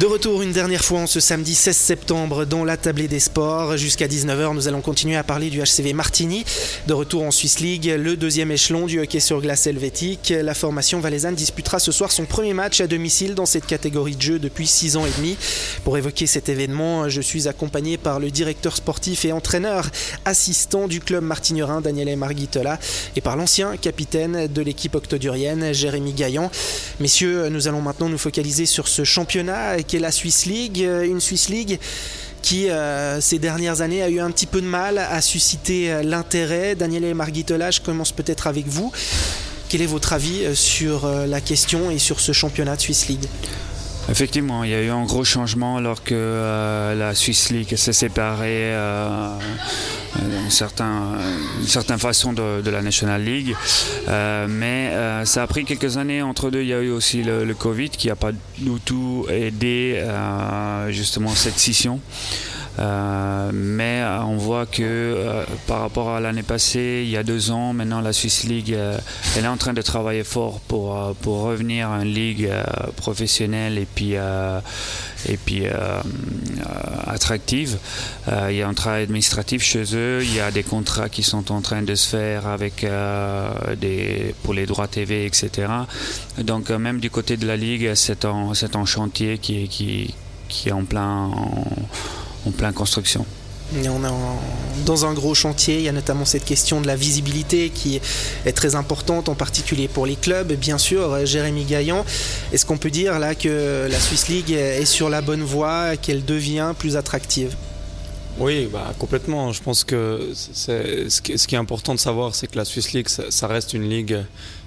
De retour une dernière fois en ce samedi 16 septembre dans la tablée des sports. Jusqu'à 19h, nous allons continuer à parler du HCV Martigny. De retour en Swiss League, le deuxième échelon du hockey sur glace helvétique. La formation valaisanne disputera ce soir son premier match à domicile dans cette catégorie de jeu depuis 6 ans et demi. Pour évoquer cet événement, je suis accompagné par le directeur sportif et entraîneur assistant du club martignerin, Daniel Marguitola, et par l'ancien capitaine de l'équipe octodurienne, Jérémy Gaillan. Messieurs, nous allons maintenant nous focaliser sur ce championnat qui est la Swiss League, euh, une Swiss League qui euh, ces dernières années a eu un petit peu de mal à susciter euh, l'intérêt. Daniel et Marguitola, je commence peut-être avec vous. Quel est votre avis sur la question et sur ce championnat de Swiss League? Effectivement, il y a eu un gros changement alors que la Swiss League s'est séparée d'une certaine façon de, la National League. Euh, mais euh, ça a pris quelques années. Entre deux, il y a eu aussi le, Covid qui n'a pas du tout aidé euh, justement cette scission. Mais on voit que par rapport à l'année passée, il y a deux ans, maintenant la Swiss League, elle est en train de travailler fort pour, pour revenir une ligue professionnelle et puis et puis euh, euh, attractive. Euh, il y a un travail administratif chez eux, il y a des contrats qui sont en train de se faire avec pour les droits TV, etc. Donc même du côté de la Ligue, c'est un, un, chantier qui, qui, qui est en plein, en plein construction. On est dans un gros chantier. Il y a notamment cette question de la visibilité qui est très importante, en particulier pour les clubs. Bien sûr, Jérémy Gaillan, est-ce qu'on peut dire là que la Swiss League est sur la bonne voie, qu'elle devient plus attractive? Oui, bah, complètement. Je pense que ce qui est important de savoir, c'est que la Swiss League, ça, reste une ligue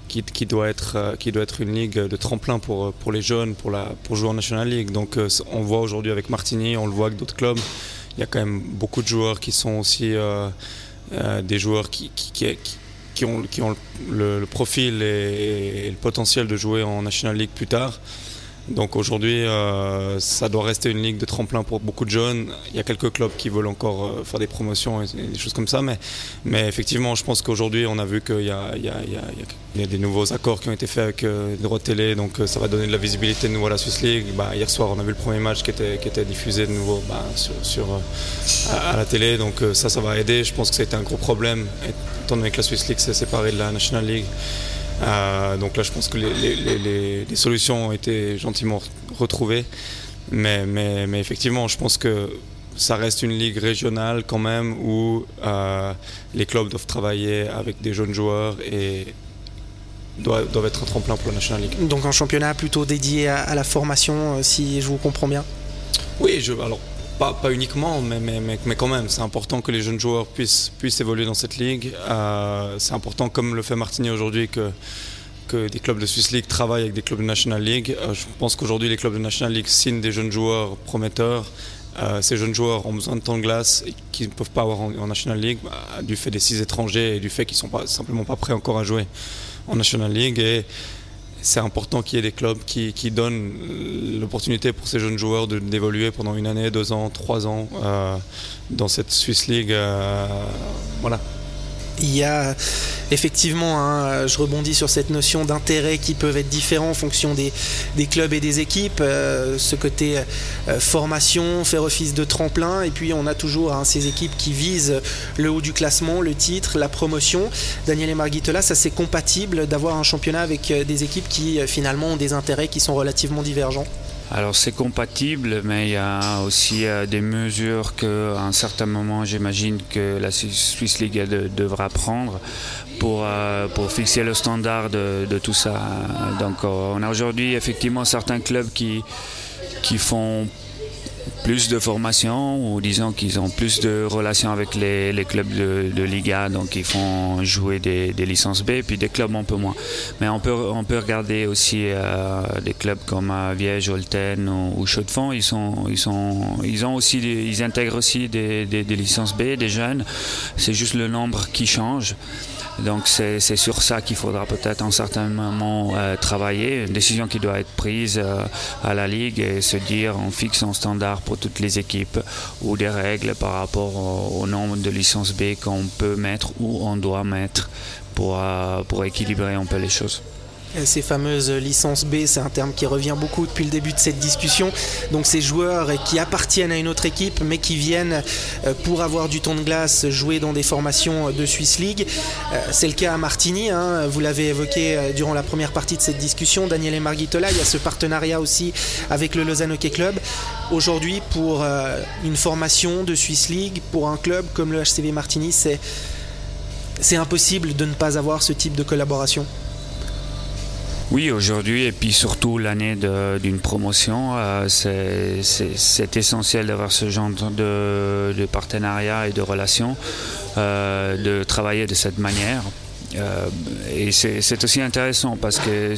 qui, doit être, euh, qui doit être une ligue de tremplin pour, pour les jeunes, pour, la, pour jouer en National League. Donc euh, on voit aujourd'hui avec Martigny, on le voit avec d'autres clubs il y a quand même beaucoup de joueurs qui sont aussi euh, euh, des joueurs qui ont le, profil et, le potentiel de jouer en National League plus tard. Donc aujourd'hui, euh, ça doit rester une ligue de tremplin pour beaucoup de jeunes. Il y a quelques clubs qui veulent encore euh, faire des promotions et, des choses comme ça, mais, mais effectivement, je pense qu'aujourd'hui, on a vu qu'il y, a des nouveaux accords qui ont été faits avec euh, les droits de télé, donc ça va donner de la visibilité de nouveau à la Swiss League. Bah, hier soir, on a vu le premier match qui était, qui était diffusé de nouveau bah, sur, à, la télé, donc ça, ça va aider. Je pense que c'était un gros problème, étant donné que la Swiss League s'est séparée de la National League. Euh, donc là, je pense que les, solutions ont été gentiment retrouvées. Mais, mais, effectivement, je pense que ça reste une ligue régionale quand même où euh, les clubs doivent travailler avec des jeunes joueurs et doivent, doivent, être un tremplin pour la National League. Donc un championnat plutôt dédié à, la formation, euh, si je vous comprends bien? Oui, je, alors pas, pas, uniquement, mais, mais, mais, quand même, c'est important que les jeunes joueurs puissent, puissent évoluer dans cette ligue. Euh, c'est important, comme le fait Martigny aujourd'hui, que, que des clubs de Swiss League travaillent avec des clubs de National League. Euh, je pense qu'aujourd'hui, les clubs de National League signent des jeunes joueurs prometteurs. Euh, ces jeunes joueurs ont besoin de temps de glace qu'ils ne peuvent pas avoir en, National League bah, du fait des six étrangers et du fait qu'ils ne sont simplement pas prêts encore à jouer en National League. Et, c'est important qu'il y ait des clubs qui, donnent l'opportunité pour ces jeunes joueurs d'évoluer pendant une année, deux ans, trois ans euh, dans cette Swiss League. Euh, voilà il y a effectivement, hein, je rebondis sur cette notion d'intérêt qui peuvent être différents en fonction des, clubs et des équipes. Euh, ce côté euh, formation, faire office de tremplin, et puis on a toujours hein, ces équipes qui visent le haut du classement, le titre, la promotion. Daniel et Marguitola, ça c'est compatible d'avoir un championnat avec euh, des équipes qui finalement ont des intérêts qui sont relativement divergents alors c'est compatible, mais il y a aussi euh, des mesures qu'à un certain moment, j'imagine que la Swiss League devra prendre pour, euh, pour fixer le standard de, de tout ça. Donc euh, on a aujourd'hui effectivement certains clubs qui, qui font plus de formation ou disons qu'ils ont plus de relations avec les, clubs de, Liga, donc ils font jouer des, licences B, puis des clubs un peu moins. Mais on peut, regarder aussi euh, des clubs comme euh, Viège, Olten ou, ou ils, ont aussi ils intègrent aussi des licences B, des jeunes, c'est juste le nombre qui change. Donc c'est sur ça qu'il faudra peut-être en certain moment euh, travailler, une décision qui doit être prise euh, à la Ligue et se dire on fixe un standard pour toutes les équipes ou des règles par rapport au, nombre de licences B qu'on peut mettre ou on doit mettre pour, euh, pour équilibrer un peu les choses. Ces fameuses licences B, c'est un terme qui revient beaucoup depuis le début de cette discussion. Donc ces joueurs qui appartiennent à une autre équipe mais qui viennent euh, pour avoir du temps de glace jouer dans des formations de Swiss League. Euh, c'est le cas à Martigny, hein. vous l'avez évoqué euh, durant la première partie de cette discussion, Daniel et Margitola, il y a ce partenariat aussi avec le Lausanne Hockey Club. Aujourd'hui, pour une formation de Swiss League, pour un club comme le HCV Martigny, c'est impossible de ne pas avoir ce type de collaboration. Oui, aujourd'hui et puis surtout l'année d'une promotion, euh, c'est essentiel d'avoir ce genre de, partenariat et de relations, euh, de travailler de cette manière. Euh, et c'est aussi intéressant parce que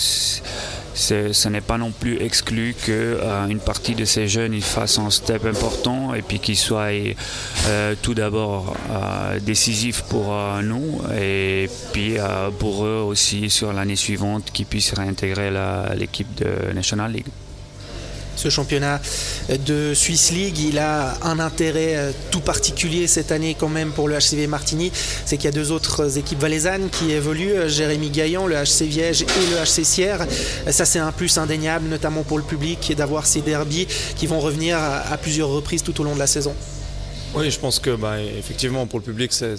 ce n'est pas non plus exclu qu'une euh, partie de ces jeunes fassent un step important et puis qu'ils soient euh, tout d'abord euh, décisifs pour nous et puis pour eux aussi sur l'année suivante qu'ils puissent réintégrer l'équipe de National League ce championnat de Swiss League. Il a un intérêt euh, tout particulier cette année quand même pour le HCV Martigny, c'est qu'il y a deux autres équipes valaisannes qui évoluent, euh, Jérémy Gaillan, le HC Viège et le HC Sierre. Ça c'est un plus indéniable, notamment pour le public, d'avoir ces derbies qui vont revenir à, plusieurs reprises tout au long de la saison. Oui, je pense que bah, effectivement pour le public c'est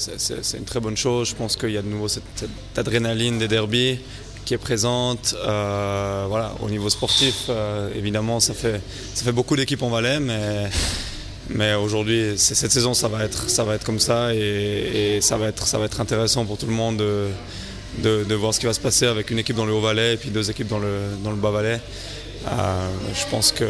une très bonne chose. Je pense qu'il y a de nouveau cette, cette adrénaline des derbies qui est présente. Euh, voilà, au niveau sportif, euh, évidemment, ça fait, ça fait beaucoup d'équipes en Valais, mais, mais aujourd'hui, cette saison, ça va être, ça va être comme ça et, ça, va être, ça va être intéressant pour tout le monde de, de, voir ce qui va se passer avec une équipe dans le Haut-Valais et puis deux équipes dans le, dans le Bas-Valais. Euh, je pense que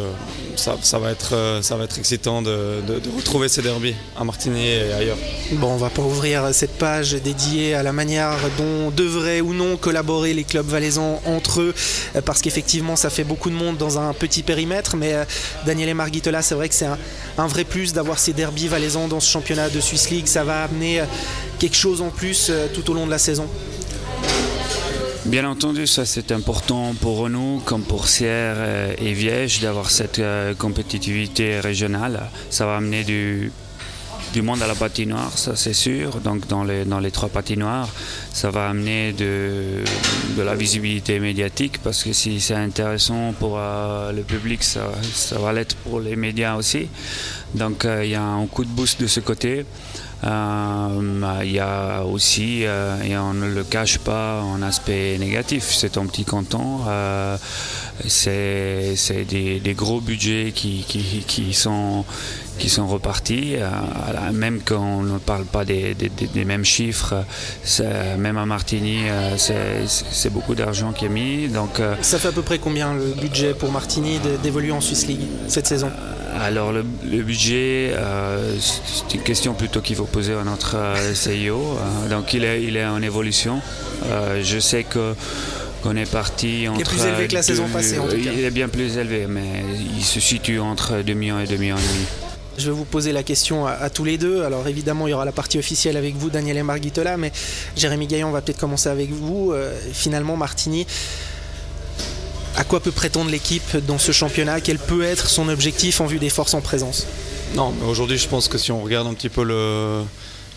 ça, va être, euh, ça va être excitant de, retrouver ces derbies à Martigny et ailleurs. Bon, on va pas ouvrir cette page dédiée à la manière dont devraient ou non collaborer les clubs valaisans entre eux, euh, parce qu'effectivement, ça fait beaucoup de monde dans un petit périmètre. Mais Daniel et Margitola, c'est vrai que c'est un, vrai plus d'avoir ces derbies valaisans dans ce championnat de Swiss League. Ça va amener quelque chose en plus tout au long de la saison. Bien entendu, ça c'est important pour nous, comme pour Sierre et Viège, d'avoir cette euh, compétitivité régionale. Ça va amener du, du monde à la patinoire, ça c'est sûr. Donc dans les, dans les trois patinoires, ça va amener de, de la visibilité médiatique parce que si c'est intéressant pour euh, le public, ça, ça va l'être pour les médias aussi. Donc euh, il y a un coup de boost de ce côté. Euh, il y a aussi, euh, et on ne le cache pas, un aspect négatif. C'est un petit canton. Euh, c'est des, gros budgets qui, qui, sont, qui sont repartis, même quand on ne parle pas des, mêmes chiffres, même à Martigny, c'est beaucoup d'argent qui est mis. Donc, Ça fait à peu près combien le budget pour Martigny d'évoluer en Swiss League cette saison? Alors le, budget, euh, c'est une question plutôt qu'il faut poser à notre euh. Euh, donc il est, il est en évolution. je sais que qu'on est parti entre. Il est plus élevé que la saison passée en tout cas. Il est bien plus élevé, mais il se situe entre 2 millions et 2 millions et demi. Je vais vous poser la question à, tous les deux. Alors évidemment, il y aura la partie officielle avec vous, Daniel et Marguitola, mais Jérémy Gaillon, on va peut-être commencer avec vous. finalement, Martini, à quoi peut prétendre l'équipe dans ce championnat? Quel peut être son objectif en vue des forces en présence? Non, mais aujourd'hui, je pense que si on regarde un petit peu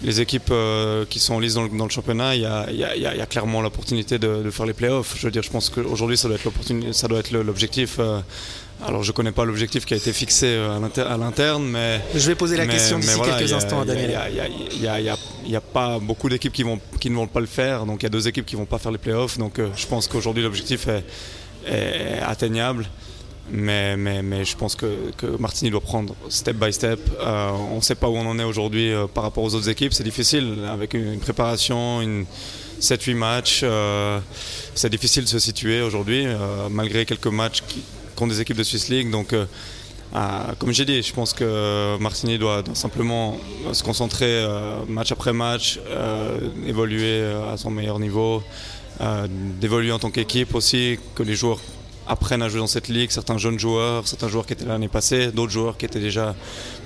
les équipes euh, qui sont en lice dans le, championnat, il y, a, clairement l'opportunité de, faire les playoffs. Je veux dire, je pense qu'aujourd'hui, ça doit être l'objectif. Euh, alors, je ne connais pas l'objectif qui a été fixé euh, à l'interne, mais. Je vais poser la question d'ici quelques instants à Daniel. Il n'y a, pas beaucoup d'équipes qui, qui ne vont pas le faire, donc il y a deux équipes qui ne vont pas faire les playoffs. Donc, je pense qu'aujourd'hui, l'objectif est est atteignable. Mais, je pense que, que, Martini doit prendre step by step. Euh, on ne sait pas où on en est aujourd'hui euh, par rapport aux autres équipes. C'est difficile avec une, préparation, une 7-8 matchs. Euh, c'est difficile de se situer aujourd'hui, malgré quelques matchs qui, contre des équipes de Swiss League. Donc, comme j'ai dit, je pense que Martini doit, doit simplement se concentrer match après match, évoluer à son meilleur niveau. D'évoluer en tant qu'équipe aussi, que les joueurs apprennent à jouer dans cette ligue, certains jeunes joueurs, certains joueurs qui étaient là l'année passée, d'autres joueurs qui étaient déjà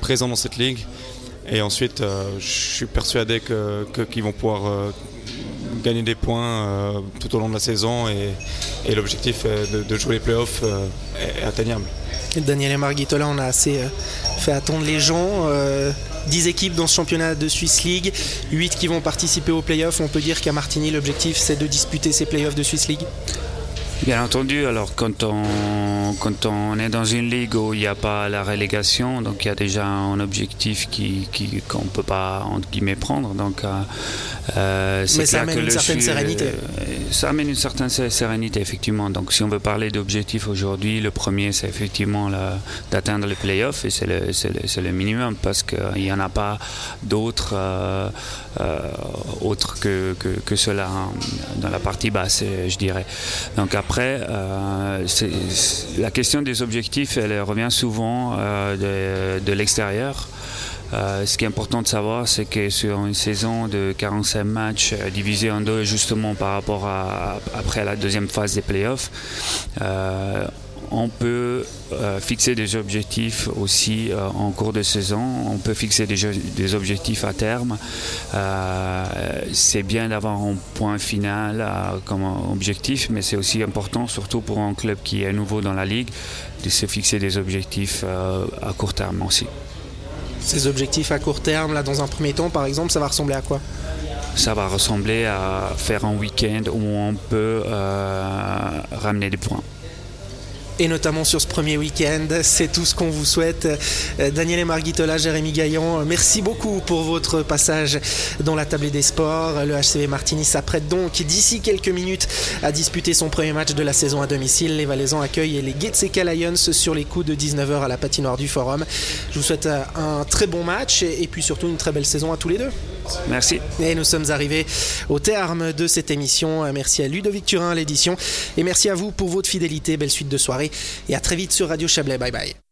présents dans cette ligue. Et ensuite, euh, je suis persuadé qu'ils que, vont pouvoir euh, gagner des points tout au long de la saison et, l'objectif de, jouer les playoffs est atteignable. Daniel et Marguitola, on a assez fait attendre les gens. 10 équipes dans ce championnat de Swiss League, 8 qui vont participer aux playoffs. On peut dire qu'à Martigny, l'objectif c'est de disputer ces playoffs de Swiss League Bien entendu, alors quand on, quand on est dans une ligue où il n'y a pas la relégation, donc il y a déjà un objectif qu'on qui, ne peut pas, entre guillemets, prendre. Donc, euh, euh Mais ça amène une certaine sérénité. Euh, ça amène une certaine sérénité, effectivement. Donc si on veut parler d'objectifs aujourd'hui, le premier, c'est effectivement d'atteindre les playoffs, et c'est le, le, le, minimum, parce qu'il n'y en a pas d'autres euh, autres que, que, que cela dans la partie basse, je dirais. Donc après, après, euh, la question des objectifs, elle revient souvent euh, de, l'extérieur. Euh, ce qui est important de savoir, c'est que sur une saison de 45 matchs divisés en deux, justement par rapport à après la deuxième phase des playoffs, on peut euh, fixer des objectifs aussi euh, en cours de saison, on peut fixer des, objectifs à terme. Euh, c'est bien d'avoir un point final comme objectif, mais c'est aussi important, surtout pour un club qui est nouveau dans la ligue, de se fixer des objectifs à court terme aussi. Ces objectifs à court terme, là, dans un premier temps, par exemple, ça va ressembler à quoi? Ça va ressembler à faire un week-end où on peut ramener des points et notamment sur ce premier week-end. C'est tout ce qu'on vous souhaite. Euh, Daniel Marguitola, Jérémy Gaillon, merci beaucoup pour votre passage dans la tablée des sports. Le HCV Martini s'apprête donc d'ici quelques minutes à disputer son premier match de la saison à domicile. Les Valaisans accueillent les Getseka Lions sur les coups de 19h à la patinoire du Forum. Je vous souhaite euh, un très bon match et puis surtout une très belle saison à tous les deux. Merci. Et nous sommes arrivés au terme de cette émission. Merci à Ludovic Turin l'édition et merci à vous pour votre fidélité. Belle suite de soirée et à très vite sur Radio Chablais. Bye bye.